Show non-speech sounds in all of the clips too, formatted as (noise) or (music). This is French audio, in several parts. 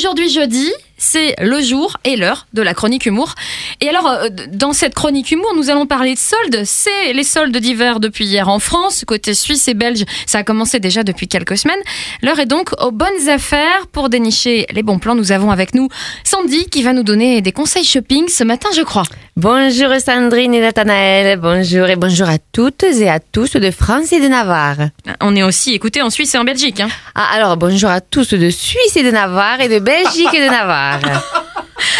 aujourd'hui jeudi, c'est le jour et l'heure de la chronique humour. Et alors, euh, dans cette chronique humour, nous allons parler de soldes. C'est les soldes d'hiver depuis hier en France. Côté suisse et belge, ça a commencé déjà depuis quelques semaines. L'heure est donc aux bonnes affaires. Pour dénicher les bons plans, nous avons avec nous Sandy qui va nous donner des conseils shopping ce matin, je crois. Bonjour Sandrine et Nathanaël, bonjour et bonjour à toutes et à tous de France et de Navarre. On est aussi écouté en Suisse et en Belgique. Hein. Ah, alors bonjour à tous de Suisse et de Navarre et de Belgique et de (laughs) Navarre. ajá.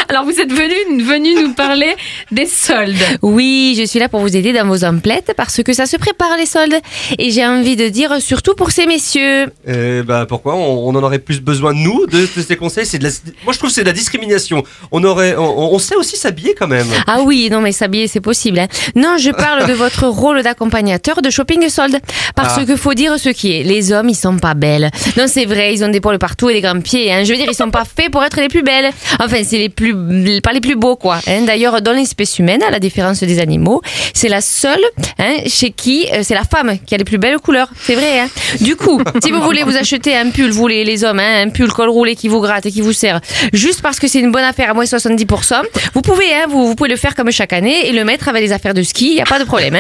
Alors vous êtes venu, venu nous parler des soldes. Oui, je suis là pour vous aider dans vos emplettes parce que ça se prépare les soldes. Et j'ai envie de dire surtout pour ces messieurs. Eh ben pourquoi? On, on en aurait plus besoin de nous de, de ces conseils C'est de la, moi je trouve que c'est de la discrimination. On aurait, on, on sait aussi s'habiller quand même. Ah oui, non mais s'habiller c'est possible. hein. Non, je parle de (laughs) votre rôle d'accompagnateur de shopping soldes. Parce Ah. que faut dire ce qui est, les hommes ils sont pas belles. Non c'est vrai, ils ont des poils partout et des grands pieds. Hein. Je veux dire, ils sont pas faits pour être les plus belles. Enfin, c'est les plus, les plus beaux quoi. Hein. D'ailleurs, dans l'espèce humaine, à la différence des animaux, c'est la seule hein, chez qui euh, c'est la femme qui a les plus belles couleurs. C'est vrai. Hein. Du coup, si vous voulez vous acheter un pull, vous les, les hommes, un pull col roulé qui vous gratte et qui vous sert, juste parce que c'est une bonne affaire à moins 70%, vous pouvez, vous, pouvez le faire comme chaque année et le mettre avec les affaires de ski, il n'y a pas de problème.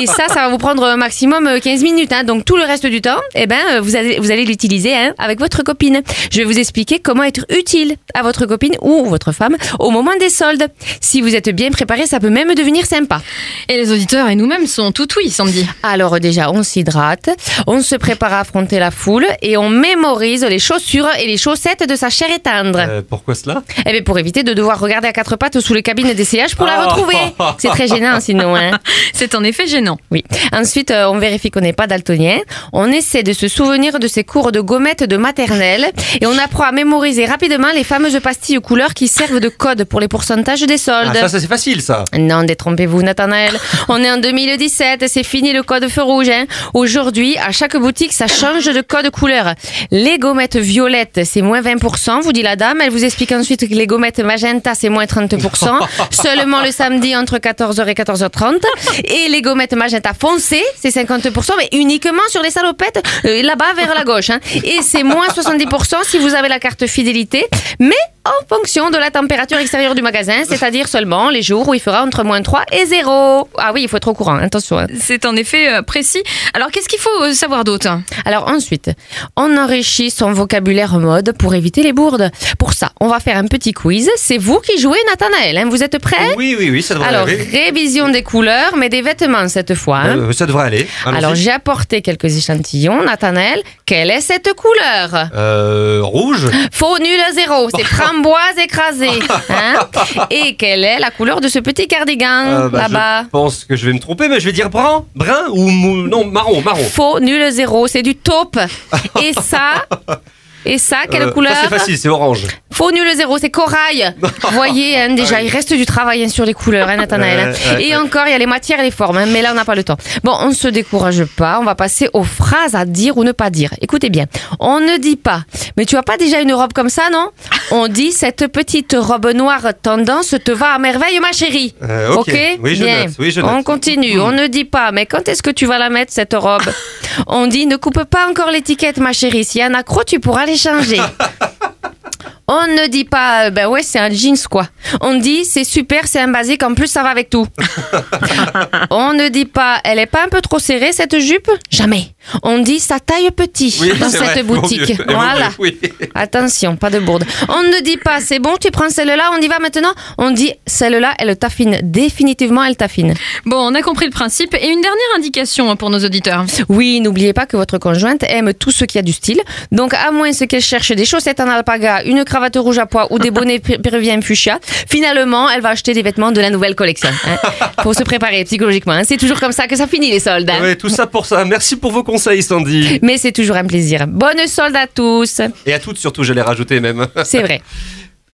Et ça, ça va vous prendre un maximum euh, 15 minutes. Hein. Donc tout le reste du temps, eh ben, euh, vous allez, vous allez l'utiliser avec votre copine. Je vais vous expliquer comment être utile à votre copine ou votre femme au moment des soldes. Si vous êtes bien préparé, ça peut même devenir sympa. Et les auditeurs et nous-mêmes sont tout oui, Sandy. Alors déjà, on s'hydrate, on se prépare à affronter la foule et on mémorise les chaussures et les chaussettes de sa chère et tendre. Euh, pourquoi cela? Eh bien, pour éviter de devoir regarder à quatre pattes sous les cabines d'essayage pour la Oh. retrouver. C'est très gênant (laughs) sinon. Hein. C'est en effet gênant. Oui. Ensuite, euh, on vérifie qu'on n'est pas daltonien. On essaie de se souvenir de ses cours de gommettes de maternelle et on apprend à mémoriser rapidement les fameuses pastilles couleurs qui servent de code pour les pourcentages des soldes. ah, Ça, ça c'est facile ça. Non, détrompez-vous, Nathanaël. (laughs) On est en 2017, c'est fini le code feu rouge. Hein. Aujourd'hui, à chaque boutique, ça change de code couleur. Les gommettes violettes, c'est moins 20%, vous dit la dame. Elle vous explique ensuite que les gommettes magenta, c'est moins 30%. (laughs) Seulement le samedi entre 14h et 14h30. Et les gommettes magenta foncées, c'est 50%, mais uniquement sur les salopettes, euh, là-bas vers la gauche. Hein. Et c'est moins 70% si vous avez la carte fidélité. Mais en fonction de la température extérieure du magasin, c'est-à-dire seulement les jours où il fera entre moins 3 et 0. Ah oui, il faut être au courant, attention. hein. C'est en effet euh, précis. Alors qu'est-ce qu'il faut euh, savoir d'autre? Alors ensuite, on enrichit son vocabulaire mode pour éviter les bourdes. Pour ça, on va faire un petit quiz. C'est vous qui jouez, Nathanaël. hein. Vous êtes prêts? Oui, oui, oui, ça devrait Alors, aller. révision des couleurs, mais des vêtements cette fois. hein. Euh, ça devrait aller. Allons-y. Alors, j'ai apporté quelques échantillons. Nathanaël, quelle est cette couleur? Euh, rouge. Faux nul à zéro, c'est framboise écrasée. (laughs) Hein Et quelle est la couleur de ce petit cardigan Euh, bah, là-bas Je pense que je vais me tromper, mais je vais dire brun, brun ou mou- non marron, marron. Faux nul à zéro, c'est du taupe. (laughs) Et ça et ça, quelle Euh, couleur Ça c'est facile, c'est orange. Faux nul zéro, c'est corail. (laughs) Vous voyez, hein, déjà, Ah oui. il reste du travail hein, sur les couleurs, hein, Nathanaël. Ouais, et ouais. encore, il y a les matières et les formes, mais là, on n'a pas le temps. Bon, on se décourage pas, on va passer aux phrases à dire ou ne pas dire. Écoutez bien, on ne dit pas, mais tu as pas déjà une robe comme ça, non (laughs) On dit, cette petite robe noire tendance te va à merveille, ma chérie. Euh, ok. Oui, je bien. note, oui, je note. On continue, on ne dit pas, mais quand est-ce que tu vas la mettre, cette robe (laughs) On dit, ne coupe pas encore l'étiquette, ma chérie. S'il y a un accro, tu pourras les changer. (laughs) On ne dit pas, euh, ben ouais, c'est un jeans quoi. On dit, c'est super, c'est un basique, en plus ça va avec tout. On ne dit pas, elle est pas un peu trop serrée cette jupe? Jamais. On dit, ça taille petit Oui, dans cette vrai, boutique. Voilà. oui. Attention, pas de bourde. On ne dit pas, c'est bon, tu prends celle-là, on y va maintenant. On dit, celle-là, elle taffine. Définitivement, elle taffine. Bon, on a compris le principe. Et une dernière indication pour nos auditeurs. Oui, n'oubliez pas que votre conjointe aime tout ce qui a du style. Donc, à moins ce qu'elle cherche des chaussettes en alpaga, une cravate rouge à pois ou des bonnets pé- péruviens fuchsia, finalement, elle va acheter des vêtements de la nouvelle collection. Hein. Faut se préparer psychologiquement. hein. C'est toujours comme ça que ça finit les soldes. hein. Ouais, tout ça pour ça. Merci pour vos conseils, Sandy. Mais c'est toujours un plaisir. Bonne solde à tous. Et à toutes surtout, j'allais rajouter même. C'est vrai. (laughs)